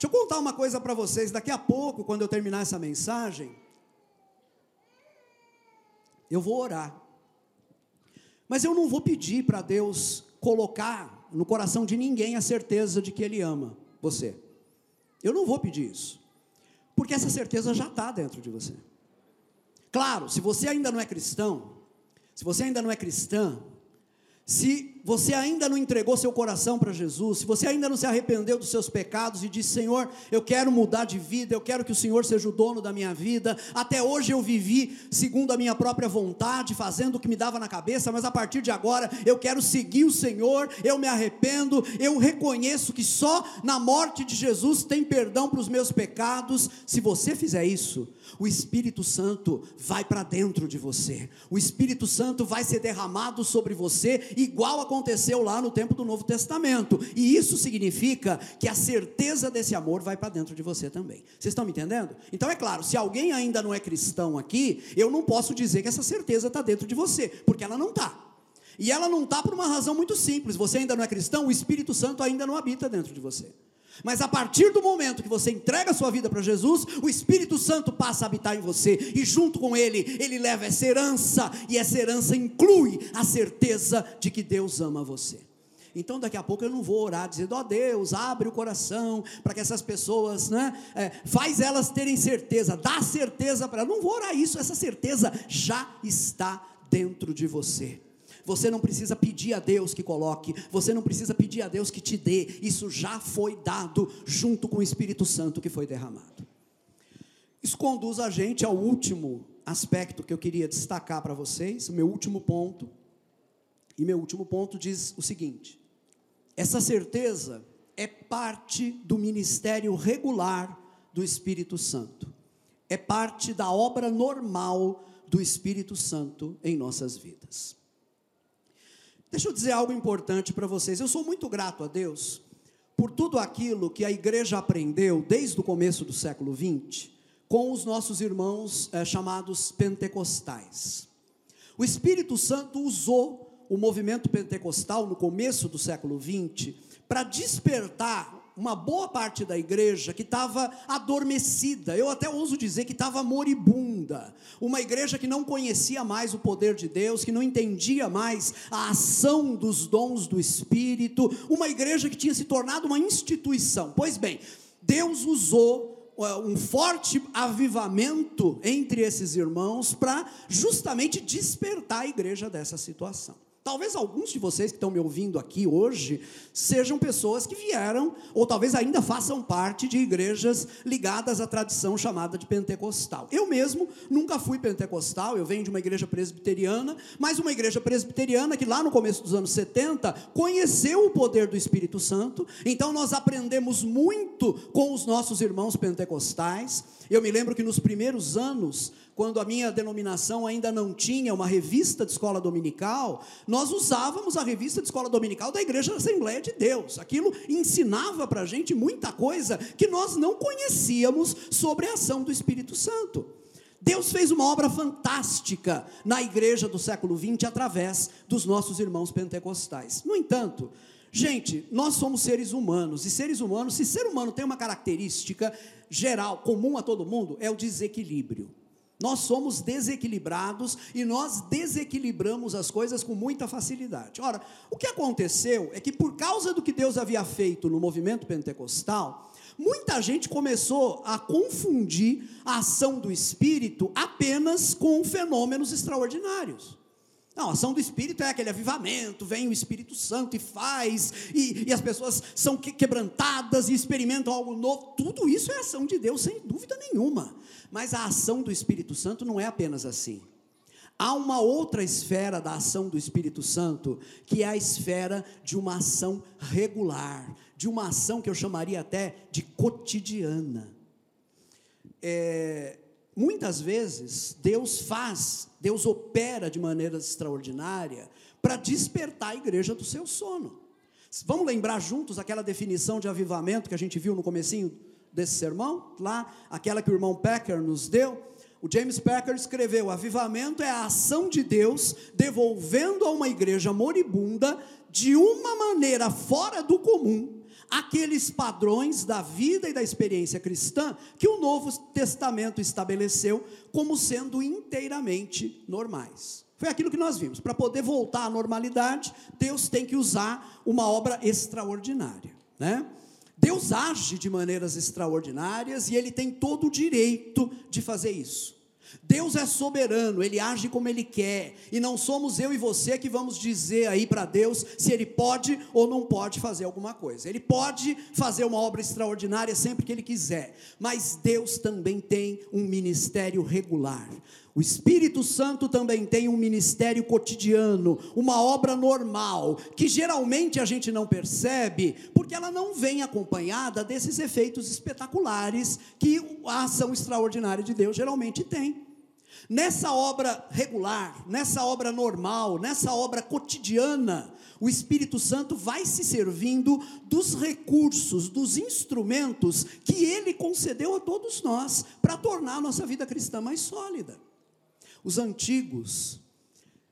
Deixa eu contar uma coisa para vocês. Daqui a pouco, quando eu terminar essa mensagem, eu vou orar. Mas eu não vou pedir para Deus colocar no coração de ninguém a certeza de que Ele ama você. Eu não vou pedir isso. Porque essa certeza já está dentro de você. Claro, se você ainda não é cristão, se você ainda não é cristã, se você ainda não entregou seu coração para Jesus, se você ainda não se arrependeu dos seus pecados e disse: Senhor, eu quero mudar de vida, eu quero que o Senhor seja o dono da minha vida. Até hoje eu vivi segundo a minha própria vontade, fazendo o que me dava na cabeça, mas a partir de agora eu quero seguir o Senhor, eu me arrependo, eu reconheço que só na morte de Jesus tem perdão para os meus pecados. Se você fizer isso, o Espírito Santo vai para dentro de você, o Espírito Santo vai ser derramado sobre você, igual a aconteceu lá no tempo do Novo Testamento. E isso significa que a certeza desse amor vai para dentro de você também. Vocês estão me entendendo? Então é claro, se alguém ainda não é cristão aqui, eu não posso dizer que essa certeza está dentro de você, porque ela não está. E ela não está por uma razão muito simples. Você ainda não é cristão, o Espírito Santo ainda não habita dentro de você. Mas a partir do momento que você entrega a sua vida para Jesus, o Espírito Santo passa a habitar em você, e junto com ele, ele leva essa herança, e essa herança inclui a certeza de que Deus ama você. Então, daqui a pouco eu não vou orar dizendo, ó oh, Deus, abre o coração para que essas pessoas, né, é, faz elas terem certeza, dá certeza para elas. Não vou orar isso, essa certeza já está dentro de você. Você não precisa pedir a Deus que coloque, você não precisa pedir a Deus que te dê, isso já foi dado junto com o Espírito Santo que foi derramado. Isso conduz a gente ao último aspecto que eu queria destacar para vocês, o meu último ponto. E meu último ponto diz o seguinte: essa certeza é parte do ministério regular do Espírito Santo, é parte da obra normal do Espírito Santo em nossas vidas. Deixa eu dizer algo importante para vocês. Eu sou muito grato a Deus por tudo aquilo que a igreja aprendeu desde o começo do século XX com os nossos irmãos é, chamados pentecostais. O Espírito Santo usou o movimento pentecostal no começo do século XX para despertar uma boa parte da igreja que estava adormecida, eu até ouso dizer que estava moribunda. Uma igreja que não conhecia mais o poder de Deus, que não entendia mais a ação dos dons do Espírito, uma igreja que tinha se tornado uma instituição. Pois bem, Deus usou uh, um forte avivamento entre esses irmãos para justamente despertar a igreja dessa situação. Talvez alguns de vocês que estão me ouvindo aqui hoje sejam pessoas que vieram, ou talvez ainda façam parte de igrejas ligadas à tradição chamada de pentecostal. Eu mesmo nunca fui pentecostal, eu venho de uma igreja presbiteriana, mas uma igreja presbiteriana que lá no começo dos anos 70 conheceu o poder do Espírito Santo, então nós aprendemos muito com os nossos irmãos pentecostais. Eu me lembro que nos primeiros anos quando a minha denominação ainda não tinha uma revista de escola dominical, nós usávamos a revista de escola dominical da Igreja da Assembleia de Deus. Aquilo ensinava para a gente muita coisa que nós não conhecíamos sobre a ação do Espírito Santo. Deus fez uma obra fantástica na igreja do século XX através dos nossos irmãos pentecostais. No entanto, gente, nós somos seres humanos, e seres humanos, se ser humano tem uma característica geral, comum a todo mundo, é o desequilíbrio. Nós somos desequilibrados e nós desequilibramos as coisas com muita facilidade. Ora, o que aconteceu é que, por causa do que Deus havia feito no movimento pentecostal, muita gente começou a confundir a ação do Espírito apenas com fenômenos extraordinários. Não, a ação do Espírito é aquele avivamento, vem o Espírito Santo e faz, e, e as pessoas são quebrantadas e experimentam algo novo. Tudo isso é ação de Deus, sem dúvida nenhuma. Mas a ação do Espírito Santo não é apenas assim. Há uma outra esfera da ação do Espírito Santo, que é a esfera de uma ação regular, de uma ação que eu chamaria até de cotidiana. É, muitas vezes, Deus faz, Deus opera de maneira extraordinária para despertar a igreja do seu sono. Vamos lembrar juntos aquela definição de avivamento que a gente viu no comecinho desse sermão, lá, aquela que o irmão Packer nos deu, o James Packer escreveu: avivamento é a ação de Deus devolvendo a uma igreja moribunda, de uma maneira fora do comum, aqueles padrões da vida e da experiência cristã que o Novo Testamento estabeleceu como sendo inteiramente normais. Foi aquilo que nós vimos. Para poder voltar à normalidade, Deus tem que usar uma obra extraordinária, né? Deus age de maneiras extraordinárias e Ele tem todo o direito de fazer isso. Deus é soberano, Ele age como Ele quer, e não somos eu e você que vamos dizer aí para Deus se Ele pode ou não pode fazer alguma coisa. Ele pode fazer uma obra extraordinária sempre que Ele quiser, mas Deus também tem um ministério regular. O Espírito Santo também tem um ministério cotidiano, uma obra normal, que geralmente a gente não percebe, porque ela não vem acompanhada desses efeitos espetaculares que a ação extraordinária de Deus geralmente tem. Nessa obra regular, nessa obra normal, nessa obra cotidiana, o Espírito Santo vai se servindo dos recursos, dos instrumentos que ele concedeu a todos nós para tornar a nossa vida cristã mais sólida. Os antigos,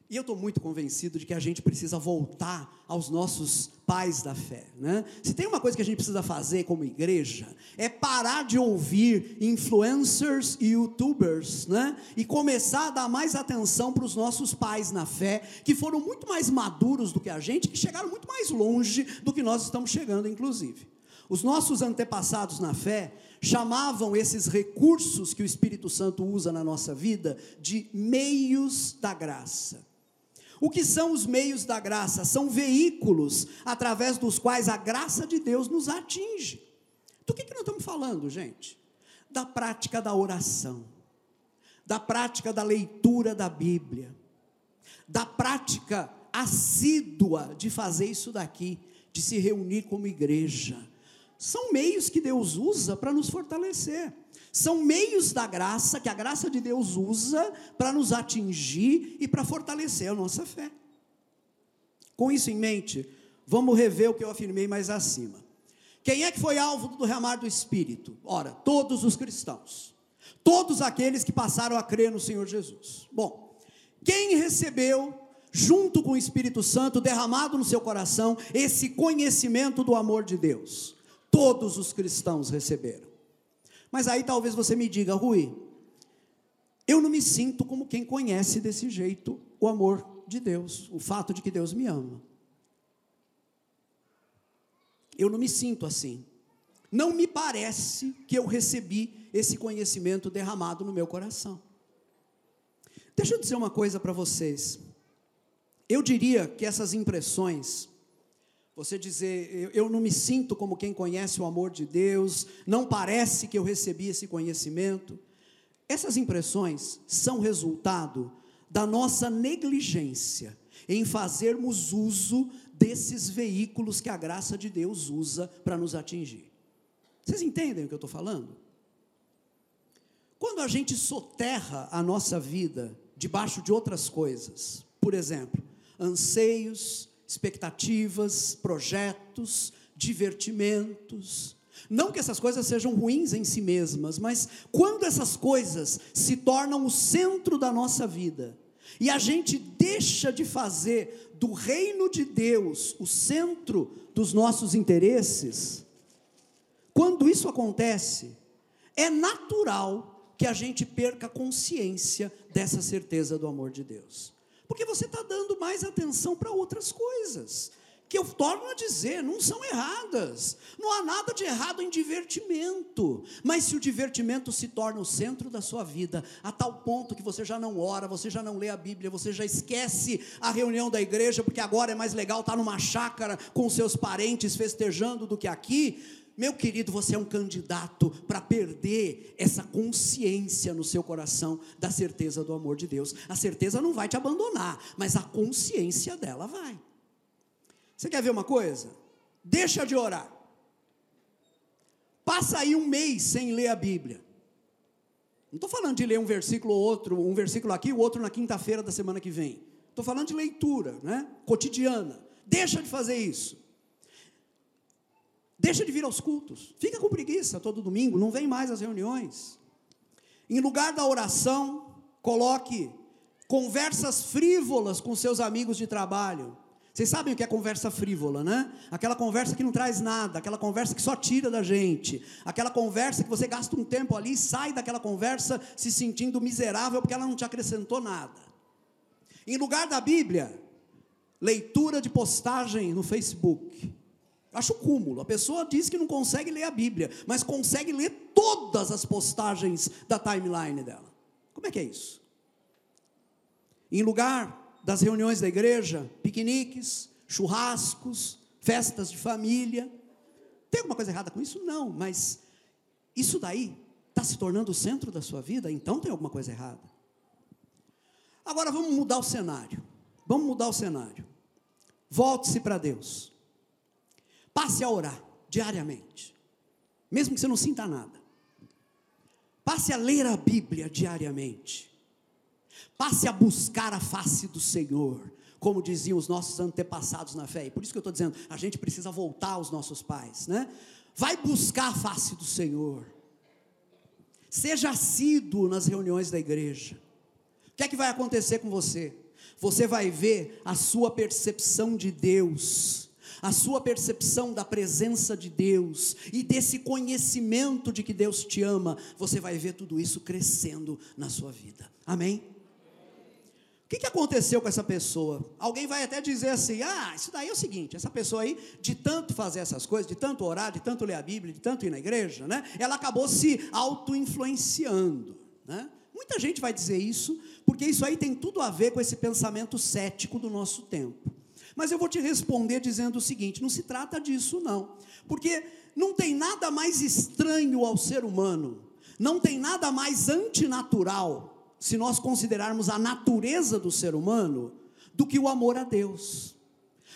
e eu estou muito convencido de que a gente precisa voltar aos nossos pais da fé. Né? Se tem uma coisa que a gente precisa fazer como igreja, é parar de ouvir influencers e youtubers né? e começar a dar mais atenção para os nossos pais na fé, que foram muito mais maduros do que a gente, que chegaram muito mais longe do que nós estamos chegando, inclusive. Os nossos antepassados na fé chamavam esses recursos que o Espírito Santo usa na nossa vida de meios da graça. O que são os meios da graça? São veículos através dos quais a graça de Deus nos atinge. Do que, que nós estamos falando, gente? Da prática da oração, da prática da leitura da Bíblia, da prática assídua de fazer isso daqui, de se reunir como igreja, são meios que Deus usa para nos fortalecer. São meios da graça que a graça de Deus usa para nos atingir e para fortalecer a nossa fé. Com isso em mente, vamos rever o que eu afirmei mais acima. Quem é que foi alvo do derramar do Espírito? Ora, todos os cristãos. Todos aqueles que passaram a crer no Senhor Jesus. Bom, quem recebeu, junto com o Espírito Santo, derramado no seu coração, esse conhecimento do amor de Deus? Todos os cristãos receberam. Mas aí talvez você me diga, Rui, eu não me sinto como quem conhece desse jeito o amor de Deus, o fato de que Deus me ama. Eu não me sinto assim. Não me parece que eu recebi esse conhecimento derramado no meu coração. Deixa eu dizer uma coisa para vocês. Eu diria que essas impressões, você dizer, eu, não me sinto como quem conhece o amor de Deus, não parece que eu recebi esse conhecimento. Essas impressões são resultado da nossa negligência em fazermos uso desses veículos que a graça de Deus usa para nos atingir. Vocês entendem o que eu estou falando? Quando a gente soterra a nossa vida debaixo de outras coisas, por exemplo, anseios, expectativas, projetos, divertimentos, não que essas coisas sejam ruins em si mesmas, mas quando essas coisas se tornam o centro da nossa vida, e a gente deixa de fazer do reino de Deus o centro dos nossos interesses, quando isso acontece, é natural que a gente perca consciência dessa certeza do amor de Deus. Porque você está dando mais atenção para outras coisas que eu torno a dizer, não são erradas. Não há nada de errado em divertimento. Mas se o divertimento se torna o centro da sua vida, a tal ponto que você já não ora, você já não lê a Bíblia, você já esquece a reunião da igreja, porque agora é mais legal estar numa chácara com seus parentes festejando do que aqui. Meu querido, você é um candidato para perder essa consciência no seu coração da certeza do amor de Deus. A certeza não vai te abandonar, mas a consciência dela vai. Você quer ver uma coisa? Deixa de orar. Passa aí um mês sem ler a Bíblia. Não estou falando de ler um versículo ou outro, um versículo aqui, o outro na quinta-feira da semana que vem. Estou falando de leitura, né? Cotidiana. Deixa de fazer isso. Deixa de vir aos cultos. Fica com preguiça todo domingo, não vem mais às reuniões. Em lugar da oração, coloque conversas frívolas com seus amigos de trabalho. Vocês sabem o que é conversa frívola, né? Aquela conversa que não traz nada, aquela conversa que só tira da gente, aquela conversa que você gasta um tempo ali e sai daquela conversa se sentindo miserável porque ela não te acrescentou nada. Em lugar da Bíblia, leitura de postagem no Facebook. Acho cúmulo. A pessoa diz que não consegue ler a Bíblia, mas consegue ler todas as postagens da timeline dela. Como é que é isso? Em lugar das reuniões da igreja, piqueniques, churrascos, festas de família. Tem alguma coisa errada com isso? Não, mas isso daí está se tornando o centro da sua vida, então tem alguma coisa errada. Agora vamos mudar o cenário. Vamos mudar o cenário. Volte-se para Deus. Passe a orar diariamente, mesmo que você não sinta nada. Passe a ler a Bíblia diariamente. Passe a buscar a face do Senhor, como diziam os nossos antepassados na fé. E por isso que eu estou dizendo, a gente precisa voltar aos nossos pais, né? Vai buscar a face do Senhor. Seja assíduo nas reuniões da igreja. O que é que vai acontecer com você? Você vai ver a sua percepção de Deus, a sua percepção da presença de Deus e desse conhecimento de que Deus te ama, você vai ver tudo isso crescendo na sua vida. Amém? O que, que aconteceu com essa pessoa? Alguém vai até dizer assim: ah, isso daí é o seguinte, essa pessoa aí, de tanto fazer essas coisas, de tanto orar, de tanto ler a Bíblia, de tanto ir na igreja, né? Ela acabou se auto-influenciando, né? Muita gente vai dizer isso, porque isso aí tem tudo a ver com esse pensamento cético do nosso tempo. Mas eu vou te responder dizendo o seguinte: não se trata disso, não. Porque não tem nada mais estranho ao ser humano, não tem nada mais antinatural se nós considerarmos a natureza do ser humano, do que o amor a Deus.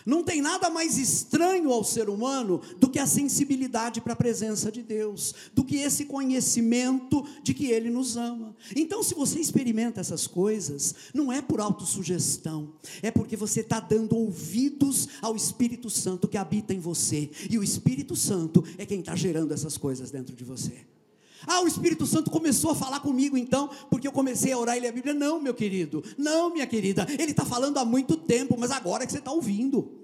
Não tem nada mais estranho ao ser humano do que a sensibilidade para a presença de Deus, do que esse conhecimento de que Ele nos ama. Então, se você experimenta essas coisas, não é por autossugestão, é porque você está dando ouvidos ao Espírito Santo que habita em você, e o Espírito Santo é quem está gerando essas coisas dentro de você. Ah, o Espírito Santo começou a falar comigo então, porque eu comecei a orar e ler a Bíblia. Não, meu querido, não, minha querida, ele está falando há muito tempo, mas agora é que você está ouvindo.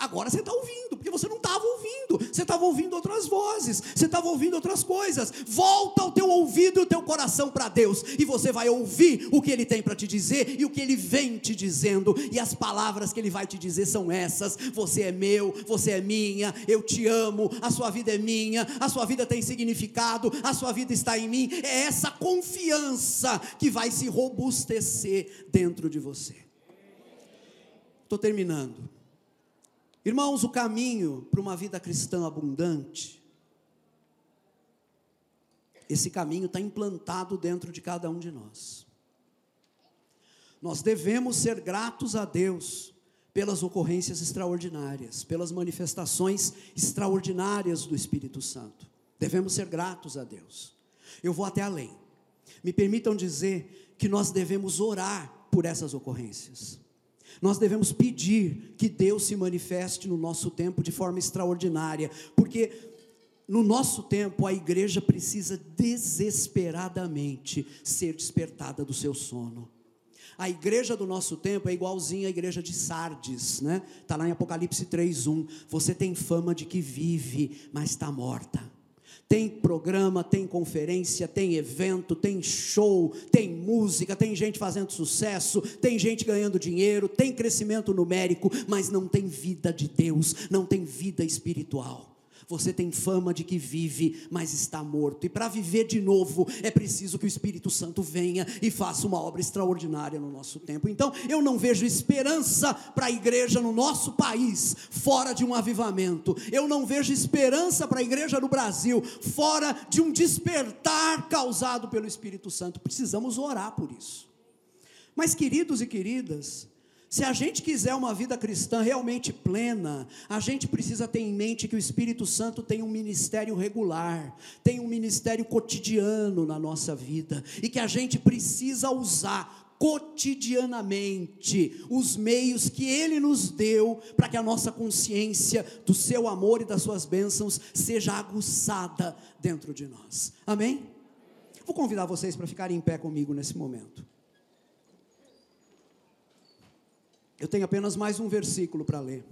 Agora você está ouvindo, porque você não estava ouvindo, você estava ouvindo outras vozes, você estava ouvindo outras coisas. Volta o teu ouvido e o teu coração para Deus, e você vai ouvir o que Ele tem para te dizer e o que Ele vem te dizendo, e as palavras que Ele vai te dizer são essas: Você é meu, você é minha, eu te amo, a sua vida é minha, a sua vida tem significado, a sua vida está em mim. É essa confiança que vai se robustecer dentro de você. Estou terminando. Irmãos, o caminho para uma vida cristã abundante, esse caminho está implantado dentro de cada um de nós. Nós devemos ser gratos a Deus pelas ocorrências extraordinárias, pelas manifestações extraordinárias do Espírito Santo. Devemos ser gratos a Deus. Eu vou até além. Me permitam dizer que nós devemos orar por essas ocorrências. Nós devemos pedir que Deus se manifeste no nosso tempo de forma extraordinária, porque no nosso tempo a igreja precisa desesperadamente ser despertada do seu sono. A igreja do nosso tempo é igualzinha à igreja de Sardes, né? Tá lá em Apocalipse 3:1. Você tem fama de que vive, mas está morta. Tem programa, tem conferência, tem evento, tem show, tem música, tem gente fazendo sucesso, tem gente ganhando dinheiro, tem crescimento numérico, mas não tem vida de Deus, não tem vida espiritual. Você tem fama de que vive, mas está morto. E para viver de novo, é preciso que o Espírito Santo venha e faça uma obra extraordinária no nosso tempo. Então, eu não vejo esperança para a igreja no nosso país, fora de um avivamento. Eu não vejo esperança para a igreja no Brasil, fora de um despertar causado pelo Espírito Santo. Precisamos orar por isso. Mas, queridos e queridas, se a gente quiser uma vida cristã realmente plena, a gente precisa ter em mente que o Espírito Santo tem um ministério regular, tem um ministério cotidiano na nossa vida, e que a gente precisa usar cotidianamente os meios que Ele nos deu para que a nossa consciência do seu amor e das suas bênçãos seja aguçada dentro de nós. Amém? Vou convidar vocês para ficarem em pé comigo nesse momento. Eu tenho apenas mais um versículo para ler.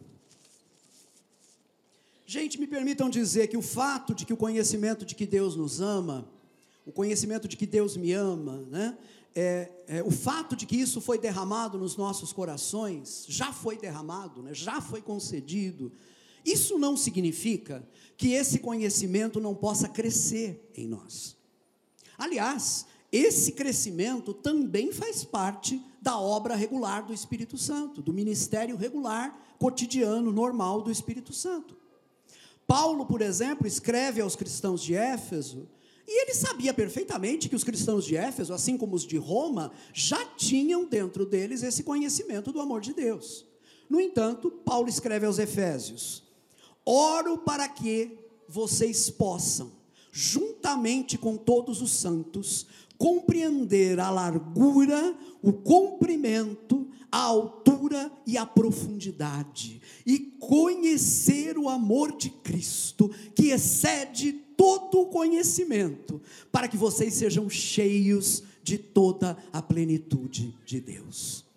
Gente, me permitam dizer que o fato de que o conhecimento de que Deus nos ama, o conhecimento de que Deus me ama, né? É, é, o fato de que isso foi derramado nos nossos corações, já foi derramado, né? já foi concedido, isso não significa que esse conhecimento não possa crescer em nós. Aliás, esse crescimento também faz parte da obra regular do Espírito Santo, do ministério regular, cotidiano, normal do Espírito Santo. Paulo, por exemplo, escreve aos cristãos de Éfeso, e ele sabia perfeitamente que os cristãos de Éfeso, assim como os de Roma, já tinham dentro deles esse conhecimento do amor de Deus. No entanto, Paulo escreve aos Efésios: Oro para que vocês possam, juntamente com todos os santos, compreender a largura, o comprimento, a altura e a profundidade, e conhecer o amor de Cristo, que excede todo o conhecimento, para que vocês sejam cheios de toda a plenitude de Deus.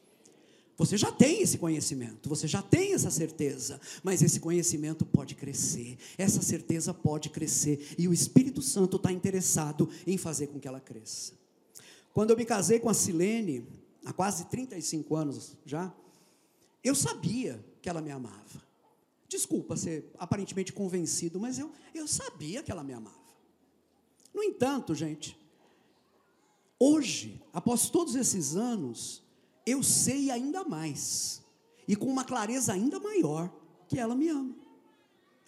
Você já tem esse conhecimento, você já tem essa certeza, mas esse conhecimento pode crescer, essa certeza pode crescer, e o Espírito Santo está interessado em fazer com que ela cresça. Quando eu me casei com a Silene, há quase 35 anos já, eu sabia que ela me amava. Desculpa ser aparentemente convencido, mas eu, eu sabia que ela me amava. No entanto, gente, hoje, após todos esses anos, eu sei ainda mais, e com uma clareza ainda maior, que ela me ama.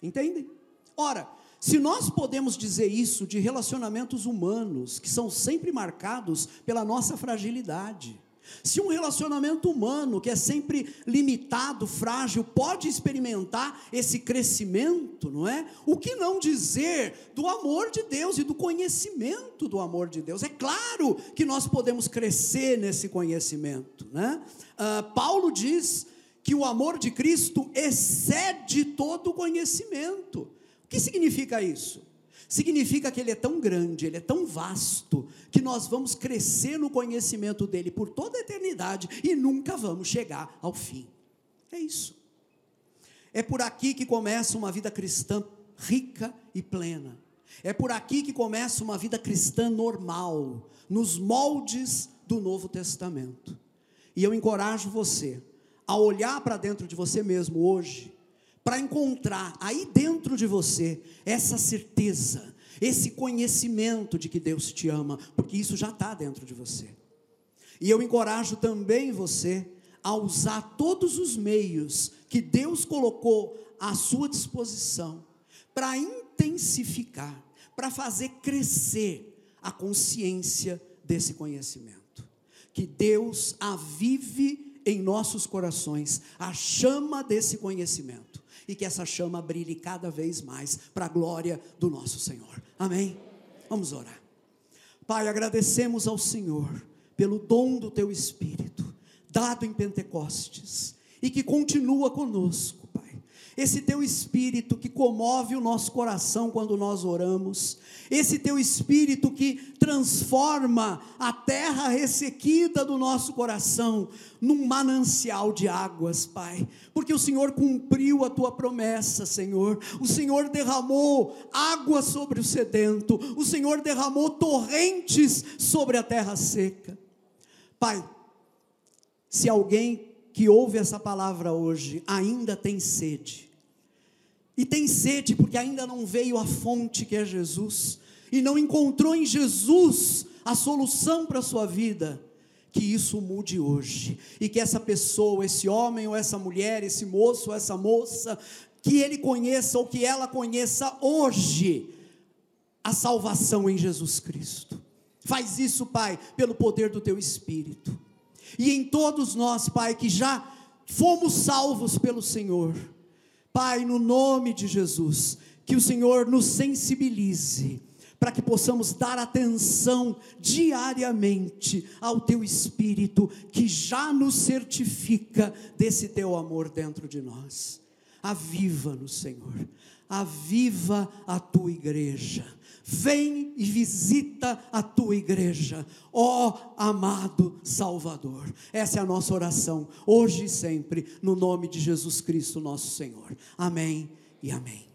Entendem? Ora, se nós podemos dizer isso de relacionamentos humanos, que são sempre marcados pela nossa fragilidade, se um relacionamento humano, que é sempre limitado, frágil, pode experimentar esse crescimento, não é? O que não dizer do amor de Deus e do conhecimento do amor de Deus? É claro que nós podemos crescer nesse conhecimento, né? Uh, Paulo diz que o amor de Cristo excede todo o conhecimento. O que significa isso? Significa que Ele é tão grande, Ele é tão vasto, que nós vamos crescer no conhecimento dEle por toda a eternidade e nunca vamos chegar ao fim. É isso. É por aqui que começa uma vida cristã rica e plena. É por aqui que começa uma vida cristã normal, nos moldes do Novo Testamento. E eu encorajo você a olhar para dentro de você mesmo hoje para encontrar aí dentro de você essa certeza, esse conhecimento de que Deus te ama, porque isso já está dentro de você. E eu encorajo também você a usar todos os meios que Deus colocou à sua disposição para intensificar, para fazer crescer a consciência desse conhecimento. Que Deus avive em nossos corações a chama desse conhecimento e que essa chama brilhe cada vez mais para a glória do nosso Senhor. Amém? Vamos orar. Pai, agradecemos ao Senhor pelo dom do teu Espírito, dado em Pentecostes, e que continua conosco. Esse teu espírito que comove o nosso coração quando nós oramos, esse teu espírito que transforma a terra ressequida do nosso coração num manancial de águas, Pai, porque o Senhor cumpriu a tua promessa, Senhor. O Senhor derramou água sobre o sedento, o Senhor derramou torrentes sobre a terra seca. Pai, se alguém que ouve essa palavra hoje ainda tem sede, e tem sede porque ainda não veio a fonte que é Jesus, e não encontrou em Jesus a solução para a sua vida, que isso mude hoje, e que essa pessoa, esse homem ou essa mulher, esse moço ou essa moça, que ele conheça ou que ela conheça hoje a salvação em Jesus Cristo. Faz isso, Pai, pelo poder do teu Espírito. E em todos nós, Pai, que já fomos salvos pelo Senhor, Pai, no nome de Jesus, que o Senhor nos sensibilize para que possamos dar atenção diariamente ao teu espírito que já nos certifica desse teu amor dentro de nós. Aviva-nos, Senhor. Aviva a tua igreja Vem e visita a tua igreja, ó amado Salvador. Essa é a nossa oração, hoje e sempre, no nome de Jesus Cristo, nosso Senhor. Amém e amém.